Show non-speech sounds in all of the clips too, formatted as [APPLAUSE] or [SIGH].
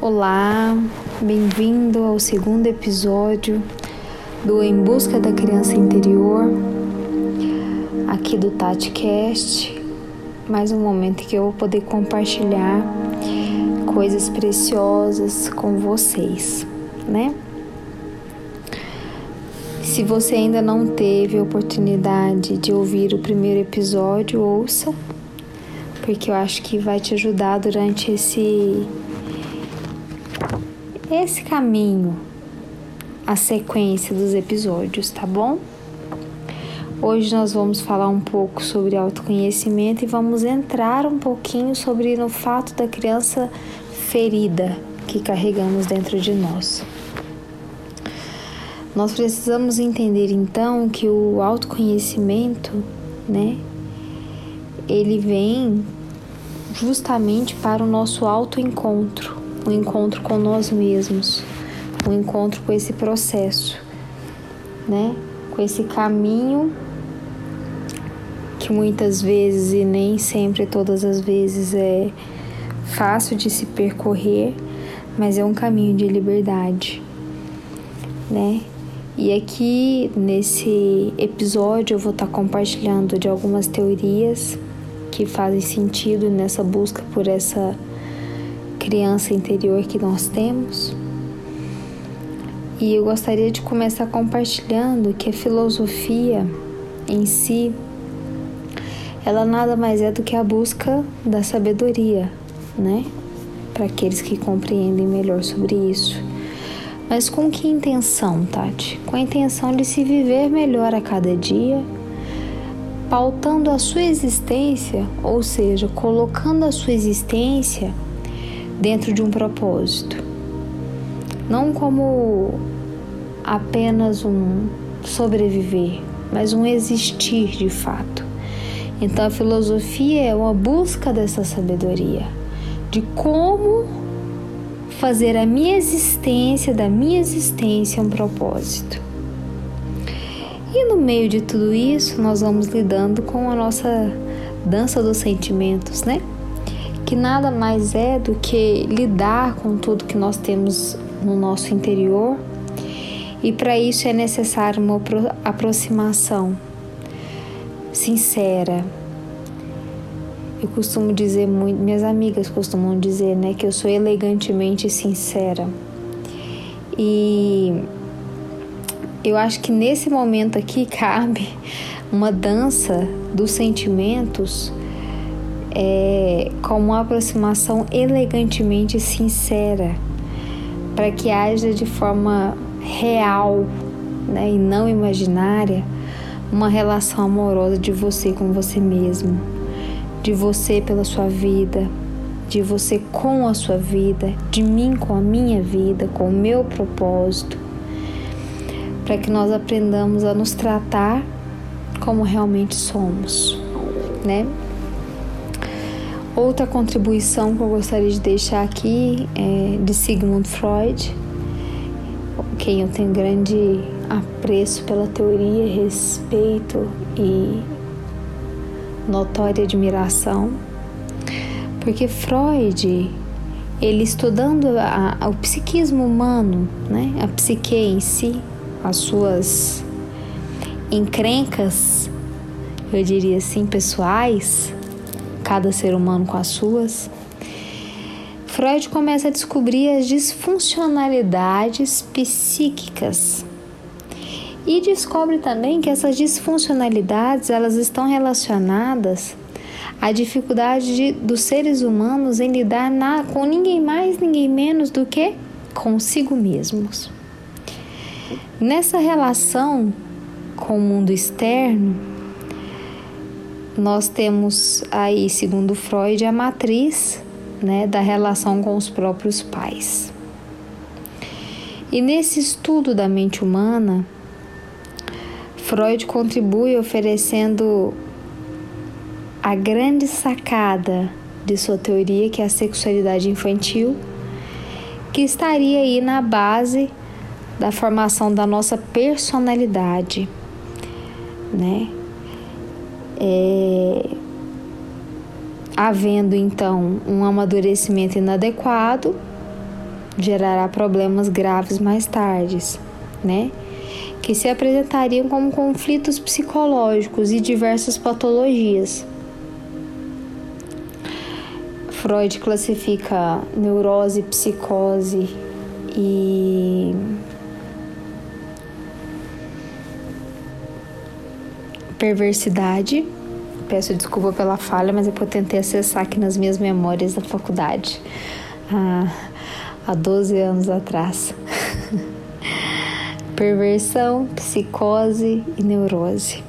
Olá, bem-vindo ao segundo episódio do Em Busca da Criança Interior, aqui do TatiCast. Mais um momento que eu vou poder compartilhar coisas preciosas com vocês, né? Se você ainda não teve a oportunidade de ouvir o primeiro episódio, ouça, porque eu acho que vai te ajudar durante esse esse caminho, a sequência dos episódios, tá bom? Hoje nós vamos falar um pouco sobre autoconhecimento e vamos entrar um pouquinho sobre no fato da criança ferida que carregamos dentro de nós. Nós precisamos entender então que o autoconhecimento, né, ele vem justamente para o nosso autoencontro um encontro com nós mesmos, um encontro com esse processo, né? Com esse caminho que muitas vezes e nem sempre todas as vezes é fácil de se percorrer, mas é um caminho de liberdade, né? E aqui nesse episódio eu vou estar compartilhando de algumas teorias que fazem sentido nessa busca por essa criança interior que nós temos. E eu gostaria de começar compartilhando que a filosofia em si, ela nada mais é do que a busca da sabedoria, né? Para aqueles que compreendem melhor sobre isso. Mas com que intenção, Tati? Com a intenção de se viver melhor a cada dia, pautando a sua existência, ou seja, colocando a sua existência dentro de um propósito. Não como apenas um sobreviver, mas um existir de fato. Então a filosofia é uma busca dessa sabedoria, de como fazer a minha existência, da minha existência, um propósito. E no meio de tudo isso, nós vamos lidando com a nossa dança dos sentimentos, né? Que nada mais é do que lidar com tudo que nós temos no nosso interior, e para isso é necessário uma aproximação sincera. Eu costumo dizer muito, minhas amigas costumam dizer, né, que eu sou elegantemente sincera. E eu acho que nesse momento aqui [LAUGHS] cabe uma dança dos sentimentos é, uma aproximação elegantemente sincera, para que haja de forma real né, e não imaginária uma relação amorosa de você com você mesmo, de você pela sua vida, de você com a sua vida, de mim com a minha vida, com o meu propósito, para que nós aprendamos a nos tratar como realmente somos, né? Outra contribuição que eu gostaria de deixar aqui é de Sigmund Freud, quem eu tenho grande apreço pela teoria, respeito e notória admiração, porque Freud, ele estudando a, a, o psiquismo humano, né, a psique em si, as suas encrencas, eu diria assim, pessoais, cada ser humano com as suas, Freud começa a descobrir as disfuncionalidades psíquicas e descobre também que essas disfuncionalidades elas estão relacionadas à dificuldade de, dos seres humanos em lidar na, com ninguém mais, ninguém menos do que consigo mesmos. Nessa relação com o mundo externo, nós temos aí, segundo Freud, a matriz né, da relação com os próprios pais. E nesse estudo da mente humana, Freud contribui oferecendo a grande sacada de sua teoria, que é a sexualidade infantil, que estaria aí na base da formação da nossa personalidade, né? É, havendo então um amadurecimento inadequado, gerará problemas graves mais tarde, né? Que se apresentariam como conflitos psicológicos e diversas patologias. Freud classifica neurose, psicose e perversidade. Peço desculpa pela falha, mas é eu tentei acessar aqui nas minhas memórias da faculdade há, há 12 anos atrás. [LAUGHS] Perversão, psicose e neurose.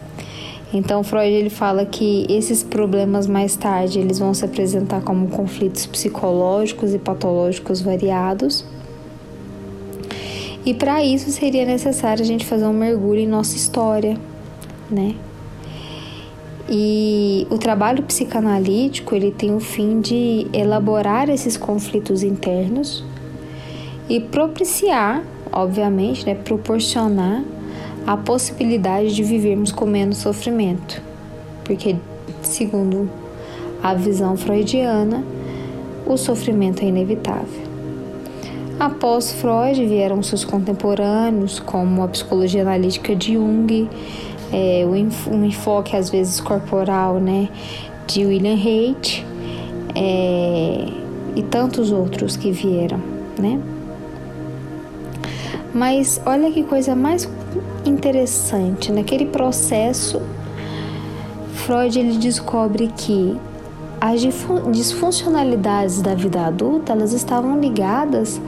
Então Freud ele fala que esses problemas mais tarde eles vão se apresentar como conflitos psicológicos e patológicos variados. E para isso seria necessário a gente fazer um mergulho em nossa história, né? E o trabalho psicanalítico ele tem o fim de elaborar esses conflitos internos e propiciar, obviamente, né, proporcionar a possibilidade de vivermos com menos sofrimento, porque segundo a visão freudiana, o sofrimento é inevitável. Após Freud vieram seus contemporâneos, como a psicologia analítica de Jung, é, um enfoque às vezes corporal, né, de William Haidt é, e tantos outros que vieram, né? Mas olha que coisa mais interessante, naquele processo, Freud ele descobre que as disfuncionalidades da vida adulta elas estavam ligadas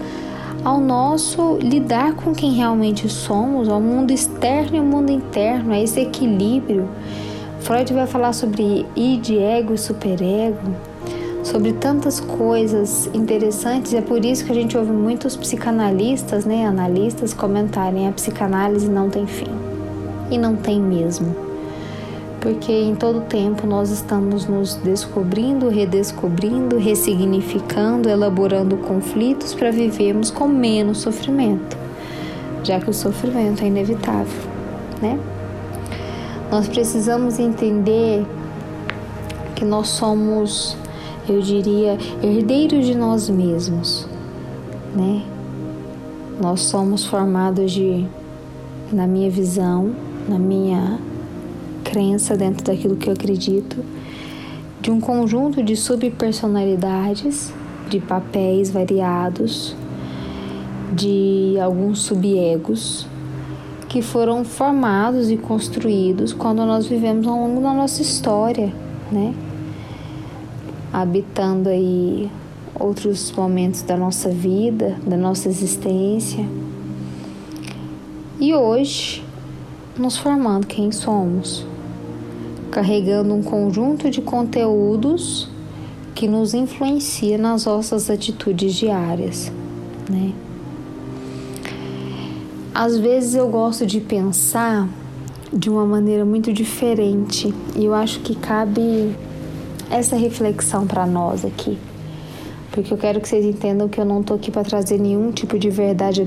ao nosso lidar com quem realmente somos, ao mundo externo e ao mundo interno, a esse equilíbrio. Freud vai falar sobre id, ego e superego, sobre tantas coisas interessantes, é por isso que a gente ouve muitos psicanalistas, né, analistas comentarem a psicanálise não tem fim. E não tem mesmo porque em todo tempo nós estamos nos descobrindo, redescobrindo, ressignificando, elaborando conflitos para vivermos com menos sofrimento, já que o sofrimento é inevitável, né? Nós precisamos entender que nós somos, eu diria, herdeiros de nós mesmos, né? Nós somos formados de, na minha visão, na minha crença dentro daquilo que eu acredito, de um conjunto de subpersonalidades, de papéis variados, de alguns subegos que foram formados e construídos quando nós vivemos ao longo da nossa história, né? Habitando aí outros momentos da nossa vida, da nossa existência. E hoje nos formando quem somos carregando um conjunto de conteúdos que nos influencia nas nossas atitudes diárias, né? Às vezes eu gosto de pensar de uma maneira muito diferente e eu acho que cabe essa reflexão para nós aqui. Porque eu quero que vocês entendam que eu não tô aqui para trazer nenhum tipo de verdade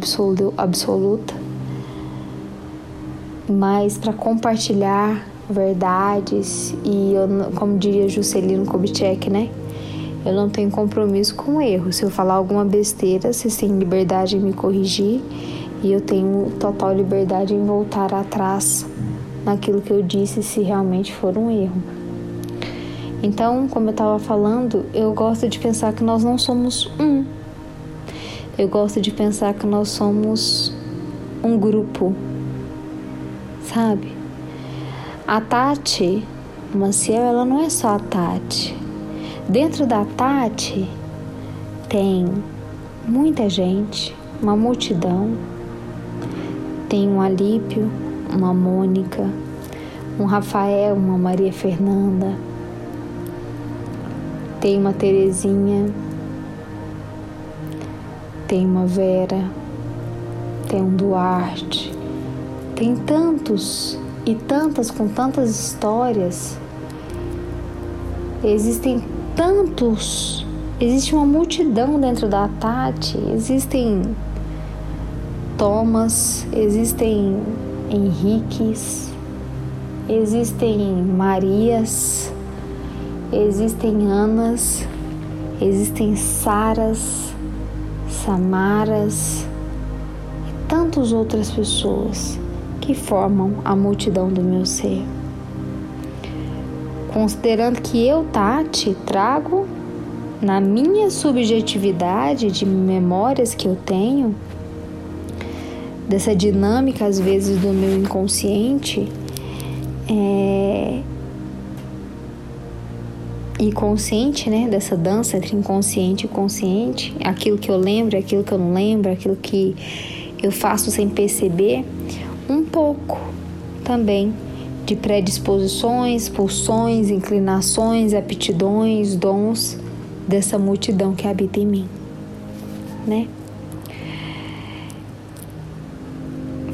absoluta, mas para compartilhar verdades e eu, como diria Juscelino Kubitschek, né? Eu não tenho compromisso com o erro. Se eu falar alguma besteira, vocês têm liberdade em me corrigir e eu tenho total liberdade em voltar atrás naquilo que eu disse se realmente for um erro. Então, como eu estava falando, eu gosto de pensar que nós não somos um. Eu gosto de pensar que nós somos um grupo, sabe? A Tati Maciel, ela não é só a Tati. Dentro da Tati tem muita gente, uma multidão. Tem um Alípio, uma Mônica, um Rafael, uma Maria Fernanda. Tem uma Terezinha, tem uma Vera, tem um Duarte, tem tantos e tantas com tantas histórias. Existem tantos, existe uma multidão dentro da Tati, existem Thomas, existem Henriques, existem Marias, existem Anas, existem Saras, Samaras e tantas outras pessoas que formam a multidão do meu ser. Considerando que eu, Tati, trago na minha subjetividade de memórias que eu tenho, dessa dinâmica às vezes do meu inconsciente, é, e consciente, né, dessa dança entre inconsciente e consciente, aquilo que eu lembro, aquilo que eu não lembro, aquilo que eu faço sem perceber, um pouco também de predisposições, pulsões, inclinações, aptidões, dons dessa multidão que habita em mim, né?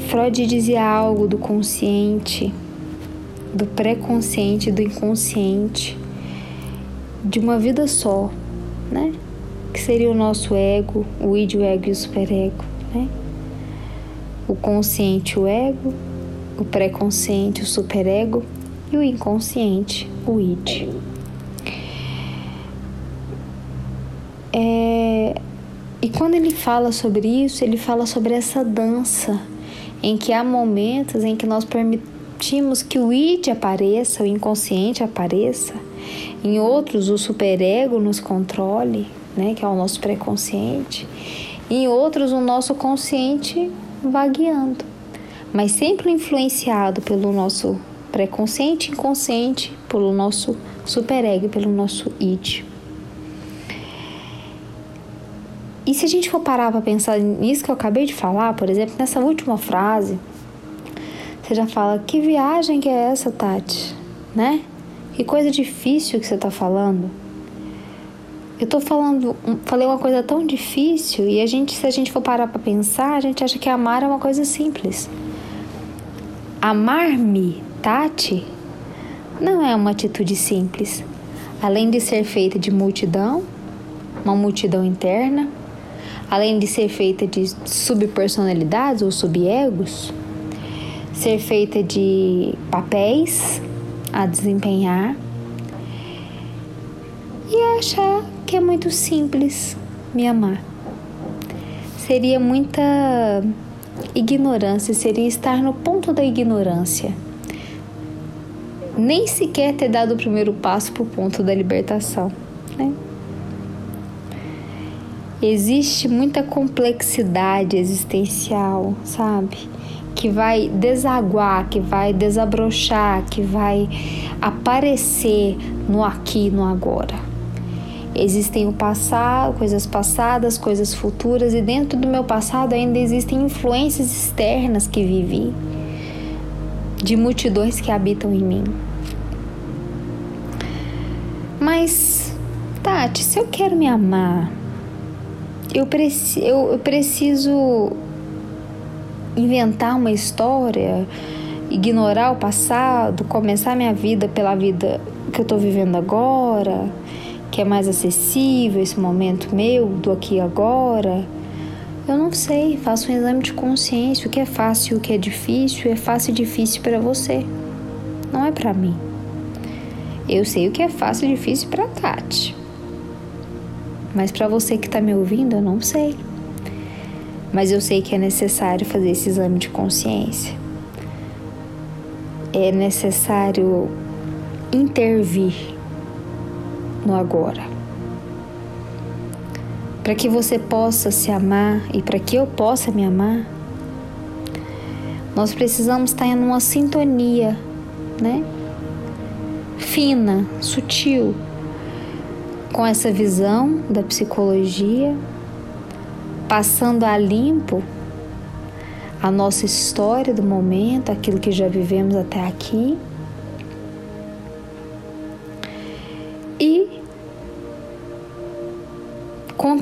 Freud dizia algo do consciente, do pré-consciente, do inconsciente de uma vida só, né? Que seria o nosso ego, o id, o ego e o superego, né? O consciente, o ego, o pré-consciente, o superego e o inconsciente, o id. É, e quando ele fala sobre isso, ele fala sobre essa dança em que há momentos em que nós permitimos que o id apareça, o inconsciente apareça, em outros, o superego nos controle, né, que é o nosso pré-consciente. Em outros, o nosso consciente vagueando, mas sempre influenciado pelo nosso pré-consciente, inconsciente, pelo nosso superego, pelo nosso id. E se a gente for parar para pensar nisso que eu acabei de falar, por exemplo, nessa última frase, você já fala: que viagem que é essa, Tati? Né? Que coisa difícil que você está falando. Eu tô falando, falei uma coisa tão difícil e a gente, se a gente for parar para pensar, a gente acha que amar é uma coisa simples. Amar-me, Tati, não é uma atitude simples. Além de ser feita de multidão, uma multidão interna, além de ser feita de subpersonalidades ou subegos, ser feita de papéis, a desempenhar e achar que é muito simples me amar. Seria muita ignorância, seria estar no ponto da ignorância. Nem sequer ter dado o primeiro passo para o ponto da libertação. Né? Existe muita complexidade existencial, sabe? que vai desaguar, que vai desabrochar, que vai aparecer no aqui e no agora. Existem o passado, coisas passadas, coisas futuras, e dentro do meu passado ainda existem influências externas que vivi, de multidões que habitam em mim. Mas, Tati, se eu quero me amar, eu, preci eu, eu preciso inventar uma história, ignorar o passado, começar minha vida pela vida que eu estou vivendo agora, que é mais acessível esse momento meu, do aqui e agora. Eu não sei, faço um exame de consciência, o que é fácil, o que é difícil, é fácil e difícil para você. Não é para mim. Eu sei o que é fácil e difícil para Tati. Mas para você que está me ouvindo, eu não sei mas eu sei que é necessário fazer esse exame de consciência. É necessário intervir no agora. Para que você possa se amar e para que eu possa me amar, nós precisamos estar em uma sintonia, né? Fina, sutil, com essa visão da psicologia passando a limpo a nossa história do momento, aquilo que já vivemos até aqui.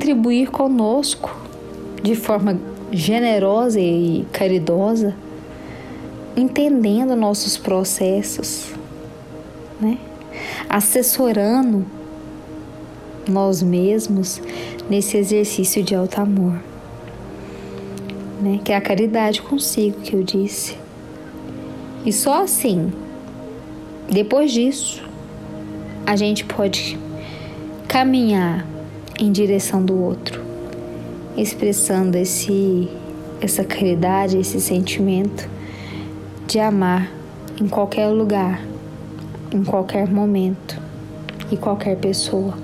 Contribuir conosco de forma generosa e caridosa, entendendo nossos processos, né? assessorando nós mesmos nesse exercício de alto amor, né? Que é a caridade consigo que eu disse. E só assim, depois disso, a gente pode caminhar em direção do outro expressando esse essa caridade, esse sentimento de amar em qualquer lugar, em qualquer momento e qualquer pessoa.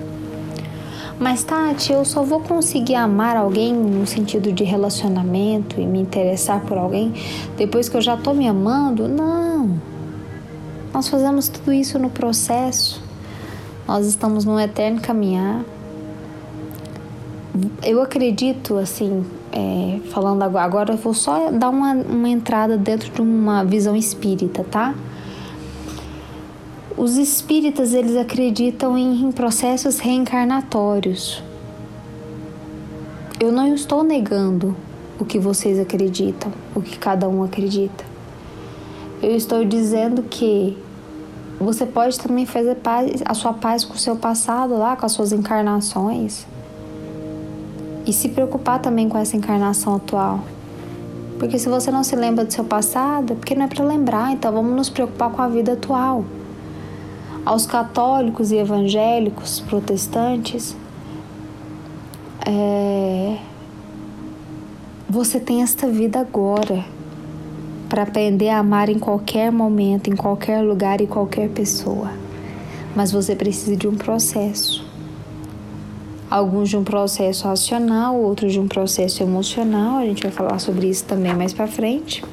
Mas Tati, eu só vou conseguir amar alguém no sentido de relacionamento e me interessar por alguém depois que eu já tô me amando? Não. Nós fazemos tudo isso no processo. Nós estamos num eterno caminhar. Eu acredito, assim, é, falando agora, agora eu vou só dar uma, uma entrada dentro de uma visão espírita, tá? Os espíritas eles acreditam em, em processos reencarnatórios. Eu não estou negando o que vocês acreditam, o que cada um acredita. Eu estou dizendo que você pode também fazer paz, a sua paz com o seu passado lá, com as suas encarnações. E se preocupar também com essa encarnação atual. Porque se você não se lembra do seu passado, é porque não é para lembrar, então vamos nos preocupar com a vida atual. Aos católicos e evangélicos, protestantes, é... você tem esta vida agora para aprender a amar em qualquer momento, em qualquer lugar e qualquer pessoa. Mas você precisa de um processo alguns de um processo racional, outros de um processo emocional. A gente vai falar sobre isso também mais para frente.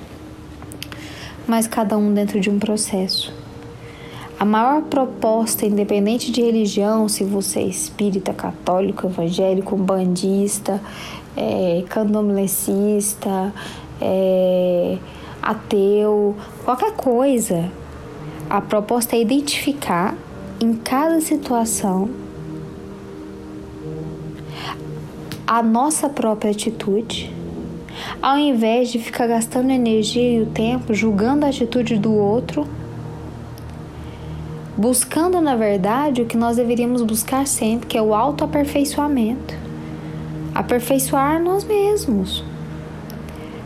Mas cada um dentro de um processo. A maior proposta, independente de religião, se você é espírita, católico, evangélico, bandista, é, candomelecista, é, ateu, qualquer coisa, a proposta é identificar em cada situação a nossa própria atitude, ao invés de ficar gastando energia e o tempo julgando a atitude do outro, buscando na verdade o que nós deveríamos buscar sempre, que é o autoaperfeiçoamento. Aperfeiçoar nós mesmos.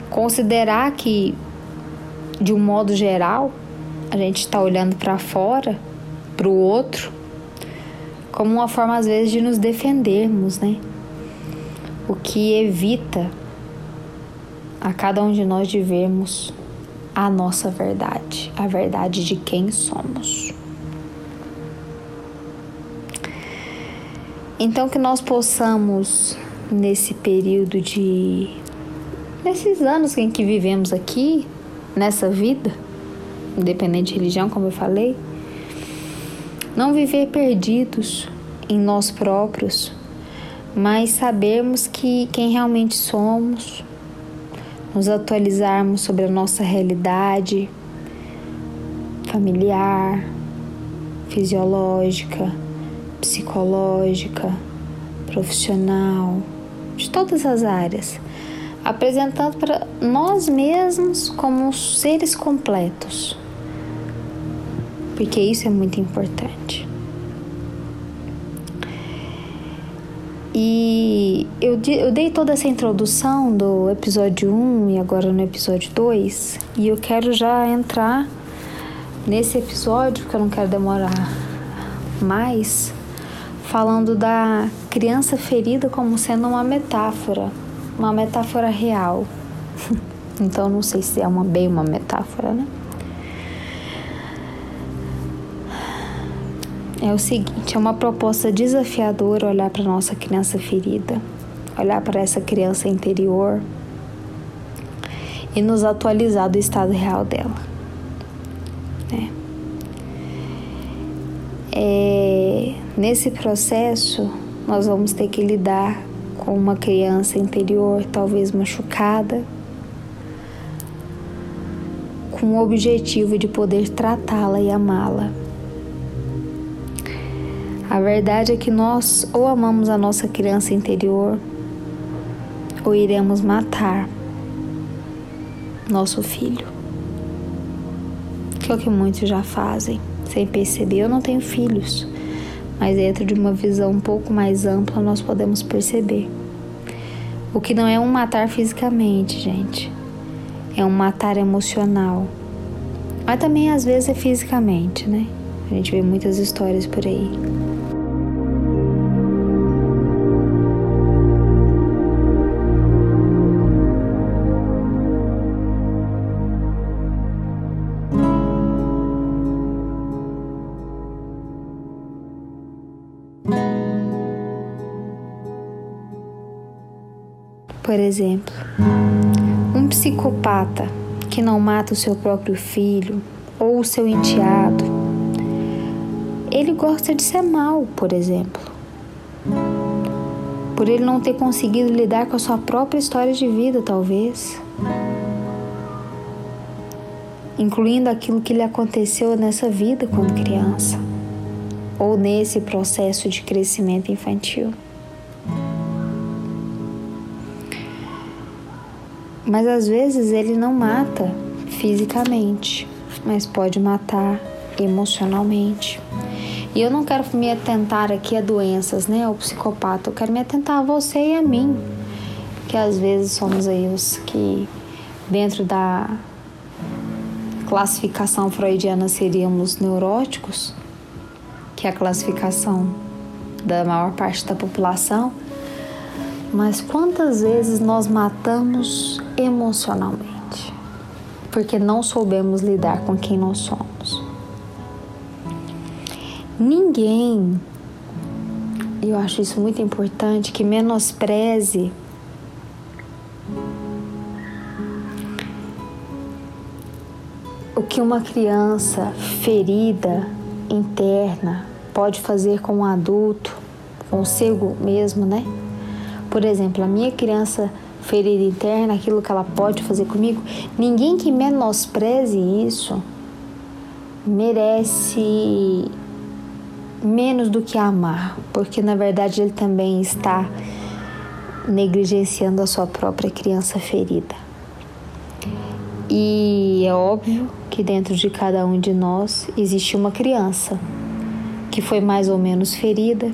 Considerar que, de um modo geral, a gente está olhando para fora, para o outro, como uma forma às vezes de nos defendermos, né? O que evita a cada um de nós de vermos a nossa verdade, a verdade de quem somos. Então que nós possamos nesse período de nesses anos em que vivemos aqui, nessa vida, independente de religião, como eu falei, não viver perdidos em nós próprios, mas sabermos que quem realmente somos, nos atualizarmos sobre a nossa realidade familiar, fisiológica, psicológica, profissional, de todas as áreas, apresentando para nós mesmos como seres completos, porque isso é muito importante. E eu, eu dei toda essa introdução do episódio 1 e agora no episódio 2, e eu quero já entrar nesse episódio, que eu não quero demorar mais, falando da criança ferida como sendo uma metáfora, uma metáfora real. [LAUGHS] então não sei se é uma bem uma metáfora, né? É o seguinte: é uma proposta desafiadora olhar para nossa criança ferida, olhar para essa criança interior e nos atualizar do estado real dela. Né? É, nesse processo, nós vamos ter que lidar com uma criança interior talvez machucada, com o objetivo de poder tratá-la e amá-la a verdade é que nós ou amamos a nossa criança interior ou iremos matar nosso filho. Que é o que muitos já fazem, sem perceber. Eu não tenho filhos, mas dentro de uma visão um pouco mais ampla nós podemos perceber. O que não é um matar fisicamente, gente, é um matar emocional. Mas também às vezes é fisicamente, né? A gente vê muitas histórias por Por exemplo, um psicopata que não mata o seu próprio filho ou o seu enteado, ele gosta de ser mal, por exemplo. Por ele não ter conseguido lidar com a sua própria história de vida, talvez. Incluindo aquilo que lhe aconteceu nessa vida quando criança, ou nesse processo de crescimento infantil. Mas às vezes ele não mata fisicamente, mas pode matar emocionalmente. E eu não quero me atentar aqui a doenças, né, ao psicopata. Eu quero me atentar a você e a mim, que às vezes somos aí os que dentro da classificação freudiana seríamos neuróticos, que é a classificação da maior parte da população. Mas quantas vezes nós matamos emocionalmente? Porque não soubemos lidar com quem nós somos. Ninguém, eu acho isso muito importante, que menospreze o que uma criança ferida interna pode fazer com um adulto, consigo mesmo, né? Por exemplo, a minha criança ferida interna, aquilo que ela pode fazer comigo, ninguém que menospreze isso merece menos do que amar, porque na verdade ele também está negligenciando a sua própria criança ferida. E é óbvio que dentro de cada um de nós existe uma criança que foi mais ou menos ferida,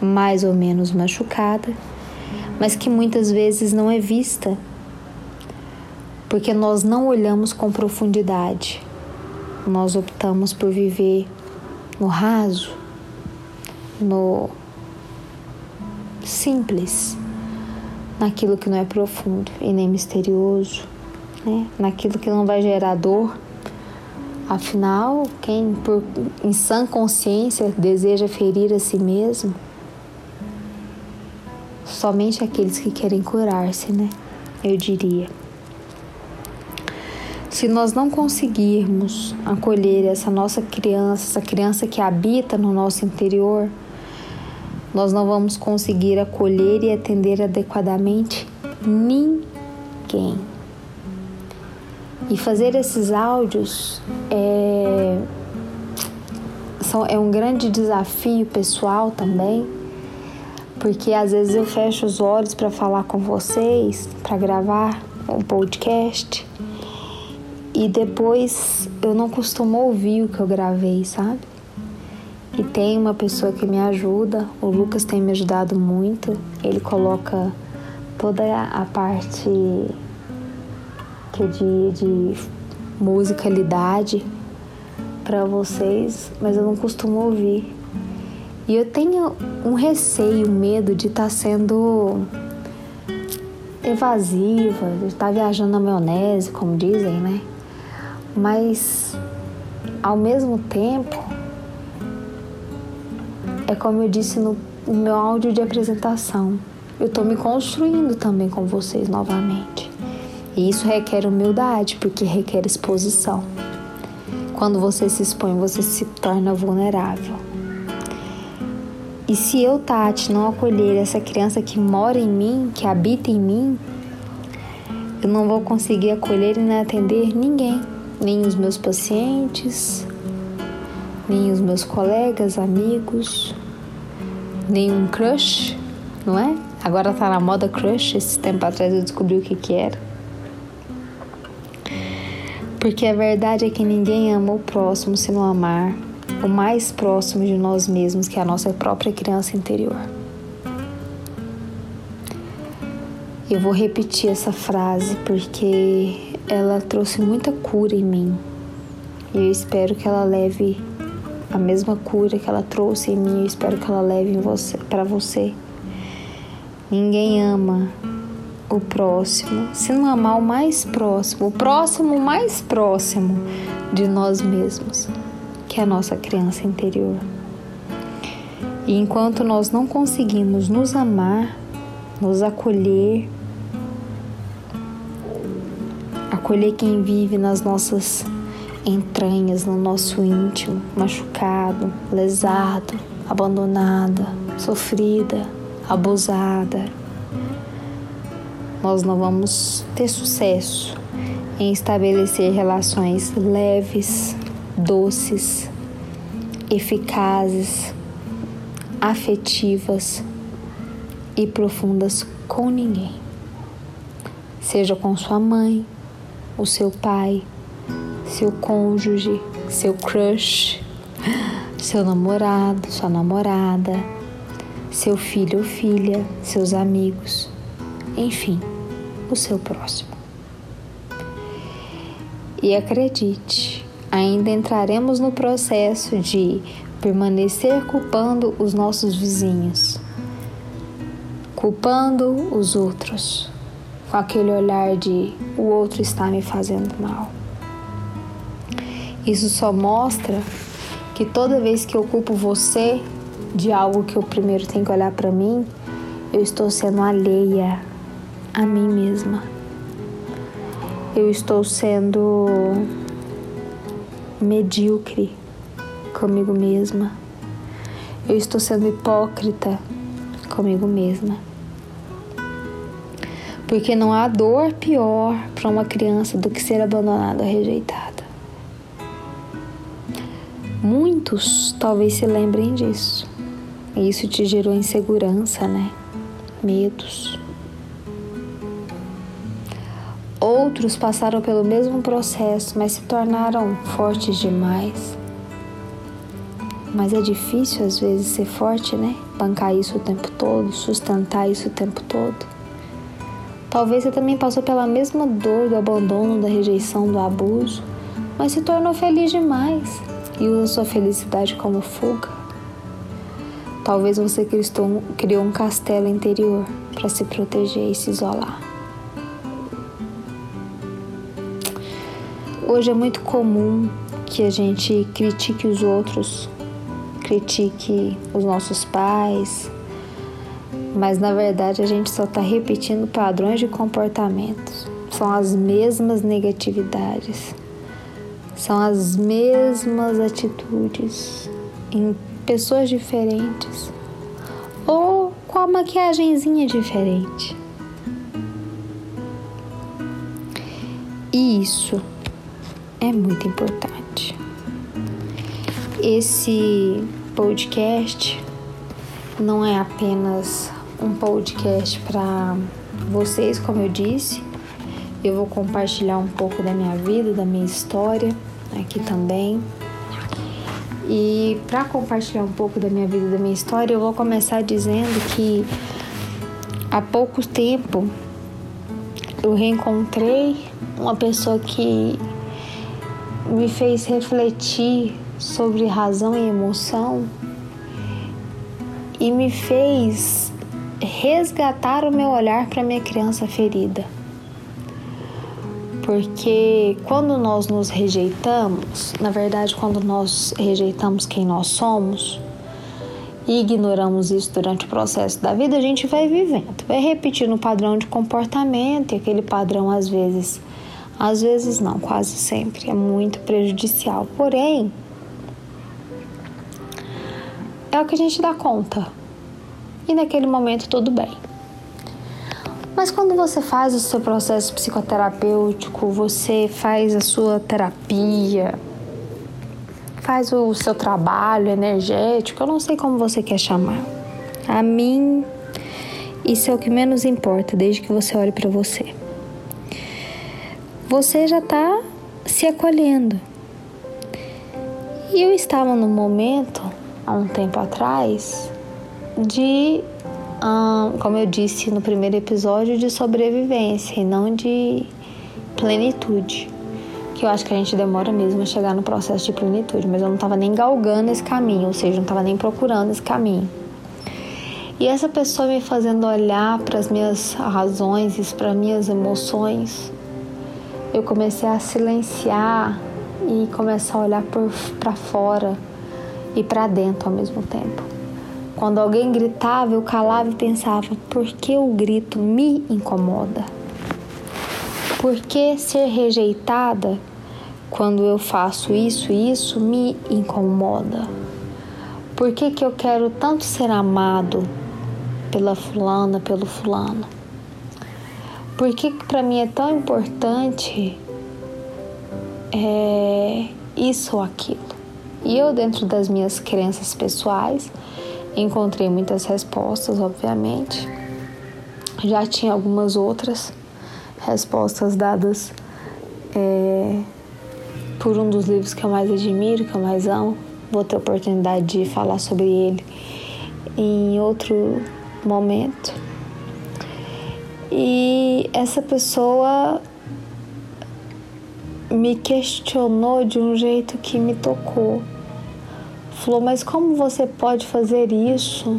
mais ou menos machucada mas que muitas vezes não é vista, porque nós não olhamos com profundidade. Nós optamos por viver no raso, no simples, naquilo que não é profundo e nem misterioso, né? naquilo que não vai gerar dor. Afinal, quem por, em sã consciência deseja ferir a si mesmo, somente aqueles que querem curar-se, né? Eu diria. Se nós não conseguirmos acolher essa nossa criança, essa criança que habita no nosso interior, nós não vamos conseguir acolher e atender adequadamente ninguém. E fazer esses áudios é, são, é um grande desafio pessoal também porque às vezes eu fecho os olhos para falar com vocês, para gravar um podcast e depois eu não costumo ouvir o que eu gravei, sabe? E tem uma pessoa que me ajuda, o Lucas tem me ajudado muito. Ele coloca toda a parte que de, de musicalidade para vocês, mas eu não costumo ouvir. E eu tenho um receio, medo de estar tá sendo evasiva, de estar tá viajando na maionese, como dizem, né? Mas ao mesmo tempo, é como eu disse no, no meu áudio de apresentação, eu estou me construindo também com vocês novamente. E isso requer humildade, porque requer exposição. Quando você se expõe, você se torna vulnerável. E se eu, Tati, não acolher essa criança que mora em mim, que habita em mim, eu não vou conseguir acolher e nem atender ninguém, nem os meus pacientes, nem os meus colegas, amigos, nem um crush, não é? Agora tá na moda crush, esse tempo atrás eu descobri o que que era. Porque a verdade é que ninguém ama o próximo se não amar o mais próximo de nós mesmos, que é a nossa própria criança interior. Eu vou repetir essa frase porque ela trouxe muita cura em mim. E eu espero que ela leve a mesma cura que ela trouxe em mim, eu espero que ela leve você, para você. Ninguém ama o próximo, se não amar o mais próximo, o próximo mais próximo de nós mesmos que é a nossa criança interior. E enquanto nós não conseguimos nos amar, nos acolher, acolher quem vive nas nossas entranhas, no nosso íntimo, machucado, lesado, abandonada, sofrida, abusada. Nós não vamos ter sucesso em estabelecer relações leves, doces, eficazes, afetivas e profundas com ninguém. Seja com sua mãe, o seu pai, seu cônjuge, seu crush, seu namorado, sua namorada, seu filho ou filha, seus amigos, enfim, o seu próximo. E acredite, ainda entraremos no processo de permanecer culpando os nossos vizinhos, culpando os outros, com aquele olhar de o outro está me fazendo mal. Isso só mostra que toda vez que eu culpo você de algo que eu primeiro tenho que olhar para mim, eu estou sendo alheia a mim mesma eu estou sendo medíocre comigo mesma. Eu estou sendo hipócrita comigo mesma. Porque não há dor pior para uma criança do que ser abandonada ou rejeitada. Muitos talvez se lembrem disso. E isso te gerou insegurança, né? Medos. Outros passaram pelo mesmo processo, mas se tornaram fortes demais. Mas é difícil às vezes ser forte, né? Bancar isso o tempo todo, sustentar isso o tempo todo. Talvez você também passou pela mesma dor do abandono, da rejeição, do abuso, mas se tornou feliz demais e usa sua felicidade como fuga. Talvez você criou um castelo interior para se proteger e se isolar. Hoje é muito comum que a gente critique os outros, critique os nossos pais, mas na verdade a gente só está repetindo padrões de comportamentos. São as mesmas negatividades, são as mesmas atitudes em pessoas diferentes ou com a maquiagemzinha diferente. Isso é muito importante. Esse podcast não é apenas um podcast para vocês, como eu disse. Eu vou compartilhar um pouco da minha vida, da minha história aqui também. E para compartilhar um pouco da minha vida, da minha história, eu vou começar dizendo que há pouco tempo eu reencontrei uma pessoa que me fez refletir sobre razão e emoção e me fez resgatar o meu olhar para minha criança ferida. Porque quando nós nos rejeitamos, na verdade, quando nós rejeitamos quem nós somos e ignoramos isso durante o processo da vida, a gente vai vivendo, vai repetindo o padrão de comportamento e aquele padrão às vezes às vezes não, quase sempre é muito prejudicial. Porém, é o que a gente dá conta. E naquele momento tudo bem. Mas quando você faz o seu processo psicoterapêutico, você faz a sua terapia, faz o seu trabalho energético, eu não sei como você quer chamar. A mim, isso é o que menos importa, desde que você olhe para você você já está se acolhendo. E eu estava num momento, há um tempo atrás, de, como eu disse no primeiro episódio, de sobrevivência e não de plenitude. Que eu acho que a gente demora mesmo a chegar no processo de plenitude, mas eu não estava nem galgando esse caminho, ou seja, não estava nem procurando esse caminho. E essa pessoa me fazendo olhar para as minhas razões para as minhas emoções eu comecei a silenciar e começar a olhar para fora e para dentro ao mesmo tempo. Quando alguém gritava, eu calava e pensava: por que o grito me incomoda? Por que ser rejeitada quando eu faço isso e isso me incomoda? Por que, que eu quero tanto ser amado pela fulana, pelo fulano? Por que, para mim é tão importante é, isso ou aquilo? E eu, dentro das minhas crenças pessoais, encontrei muitas respostas, obviamente. Já tinha algumas outras respostas dadas é, por um dos livros que eu mais admiro, que eu mais amo. Vou ter oportunidade de falar sobre ele em outro momento. E essa pessoa me questionou de um jeito que me tocou. Falou, mas como você pode fazer isso?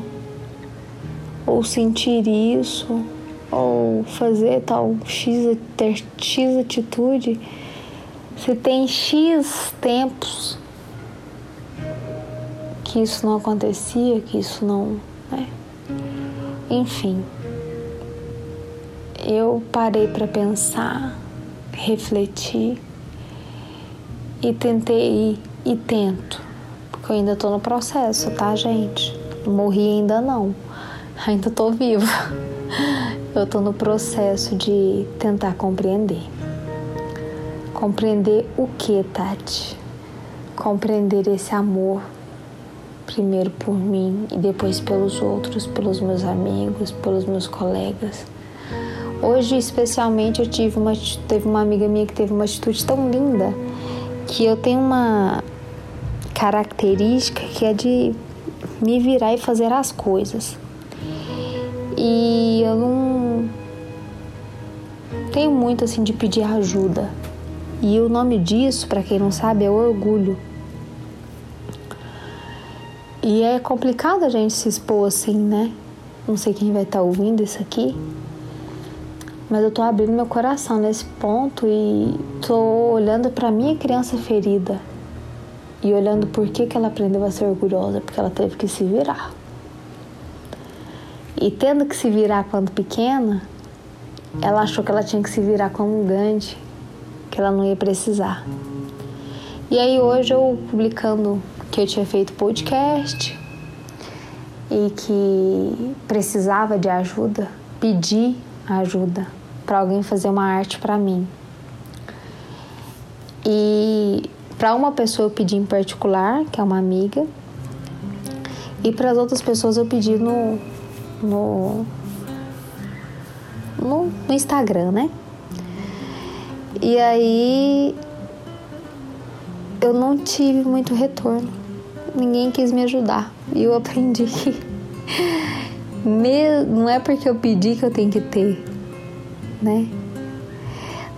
Ou sentir isso? Ou fazer tal X, ter X atitude? Se tem X tempos que isso não acontecia, que isso não. Né? Enfim, eu parei para pensar, refletir e tentei e tento, porque eu ainda tô no processo, tá, gente? Morri ainda não, [LAUGHS] ainda tô viva. [LAUGHS] Eu tô no processo de tentar compreender. Compreender o que, Tati? Compreender esse amor, primeiro por mim e depois pelos outros, pelos meus amigos, pelos meus colegas. Hoje, especialmente, eu tive uma, teve uma amiga minha que teve uma atitude tão linda que eu tenho uma característica que é de me virar e fazer as coisas. E eu não tenho muito assim de pedir ajuda. E o nome disso, para quem não sabe, é orgulho. E é complicado a gente se expor assim, né? Não sei quem vai estar tá ouvindo isso aqui, mas eu tô abrindo meu coração nesse ponto e tô olhando para minha criança ferida e olhando por que, que ela aprendeu a ser orgulhosa, porque ela teve que se virar. E tendo que se virar quando pequena, ela achou que ela tinha que se virar como Gandhi que ela não ia precisar. E aí hoje eu publicando que eu tinha feito podcast e que precisava de ajuda, pedi ajuda para alguém fazer uma arte para mim. E para uma pessoa eu pedi em particular, que é uma amiga, e para as outras pessoas eu pedi no, no, no, no Instagram, né? E aí eu não tive muito retorno. Ninguém quis me ajudar. E eu [LAUGHS] aprendi que não é porque eu pedi que eu tenho que ter, né?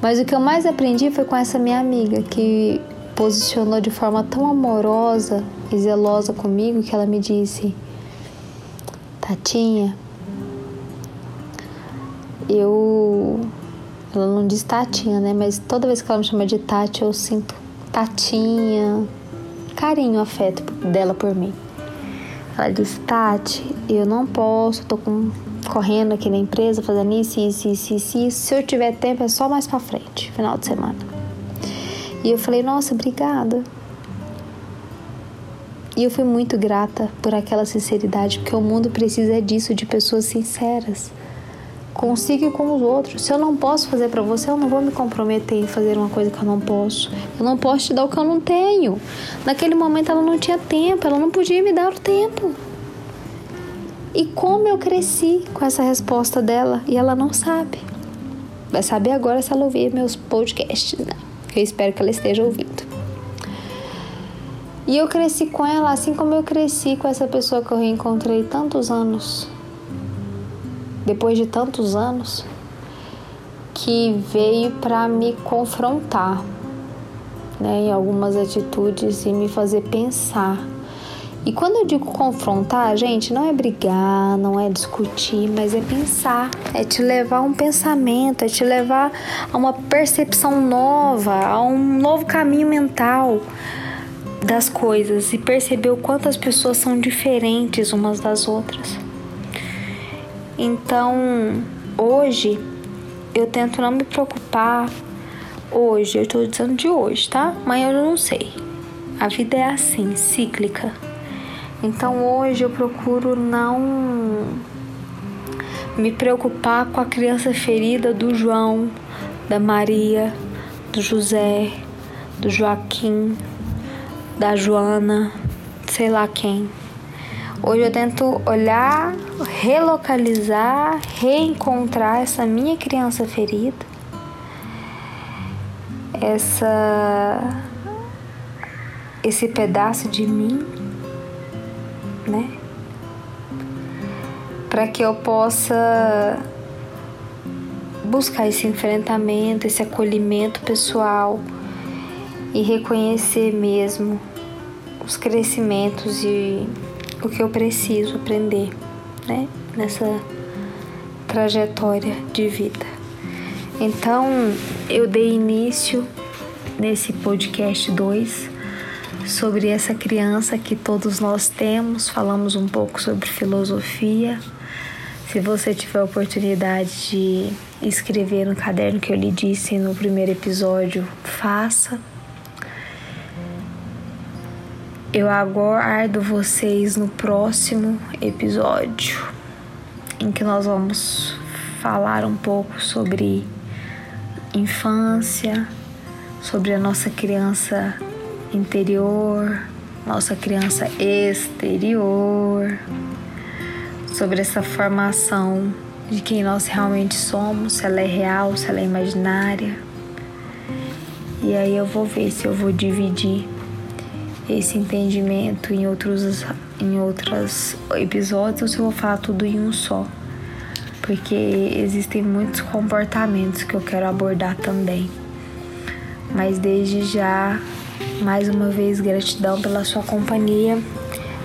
Mas o que eu mais aprendi foi com essa minha amiga que posicionou de forma tão amorosa e zelosa comigo que ela me disse: Tatinha, eu ela não diz Tatinha, né? Mas toda vez que ela me chama de Tati, eu sinto Tatinha, carinho, afeto dela por mim. Ela disse: Tati, eu não posso, tô com, correndo aqui na empresa, fazendo isso, isso, isso, isso, isso. Se eu tiver tempo, é só mais pra frente, final de semana. E eu falei: Nossa, obrigada. E eu fui muito grata por aquela sinceridade, porque o mundo precisa disso, de pessoas sinceras consiga com os outros. Se eu não posso fazer para você, eu não vou me comprometer em fazer uma coisa que eu não posso. Eu não posso te dar o que eu não tenho. Naquele momento ela não tinha tempo, ela não podia me dar o tempo. E como eu cresci com essa resposta dela e ela não sabe. Vai saber agora se ela ouvir meus podcasts, né? Eu espero que ela esteja ouvindo. E eu cresci com ela assim como eu cresci com essa pessoa que eu reencontrei tantos anos depois de tantos anos, que veio para me confrontar né, em algumas atitudes e me fazer pensar. E quando eu digo confrontar, gente, não é brigar, não é discutir, mas é pensar, é te levar a um pensamento, é te levar a uma percepção nova, a um novo caminho mental das coisas e perceber o quanto as pessoas são diferentes umas das outras. Então, hoje eu tento não me preocupar hoje, eu tô dizendo de hoje, tá? Amanhã eu não sei. A vida é assim, cíclica. Então hoje eu procuro não me preocupar com a criança ferida do João, da Maria, do José, do Joaquim, da Joana, sei lá quem. Hoje eu tento olhar, relocalizar, reencontrar essa minha criança ferida, essa esse pedaço de mim, né? Para que eu possa buscar esse enfrentamento, esse acolhimento pessoal e reconhecer mesmo os crescimentos e o que eu preciso aprender, né, nessa trajetória de vida. Então, eu dei início nesse podcast 2 sobre essa criança que todos nós temos, falamos um pouco sobre filosofia. Se você tiver a oportunidade de escrever no caderno que eu lhe disse no primeiro episódio, faça. Eu aguardo vocês no próximo episódio, em que nós vamos falar um pouco sobre infância, sobre a nossa criança interior, nossa criança exterior, sobre essa formação de quem nós realmente somos, se ela é real, se ela é imaginária. E aí eu vou ver se eu vou dividir esse entendimento em outros em outros episódios ou se eu vou falar tudo em um só. Porque existem muitos comportamentos que eu quero abordar também. Mas desde já, mais uma vez, gratidão pela sua companhia.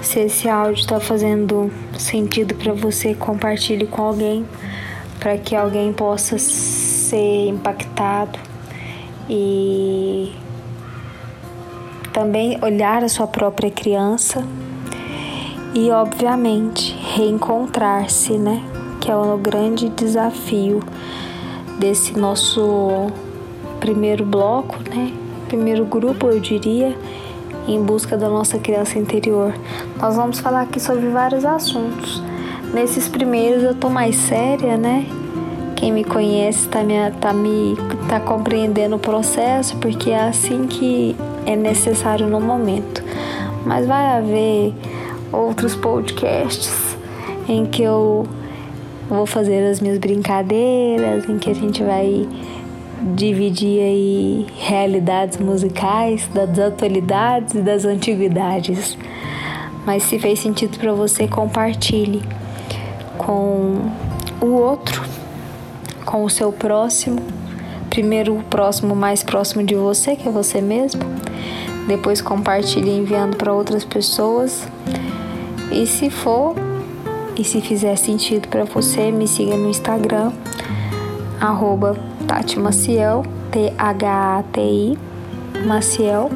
Se esse áudio está fazendo sentido para você, compartilhe com alguém, para que alguém possa ser impactado e também olhar a sua própria criança e, obviamente, reencontrar-se, né? Que é o grande desafio desse nosso primeiro bloco, né? Primeiro grupo, eu diria, em busca da nossa criança interior. Nós vamos falar aqui sobre vários assuntos. Nesses primeiros eu tô mais séria, né? Quem me conhece tá me, tá me tá compreendendo o processo, porque é assim que é necessário no momento. Mas vai haver outros podcasts em que eu vou fazer as minhas brincadeiras, em que a gente vai dividir aí realidades musicais das atualidades e das antiguidades. Mas se fez sentido para você, compartilhe com o outro, com o seu próximo. Primeiro o próximo mais próximo de você, que é você mesmo depois compartilhe enviando para outras pessoas. E se for e se fizer sentido para você, me siga no Instagram, arroba Tati Maciel, T-H-A-T-I, Maciel.psi.psi.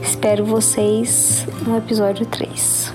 Espero vocês no episódio 3.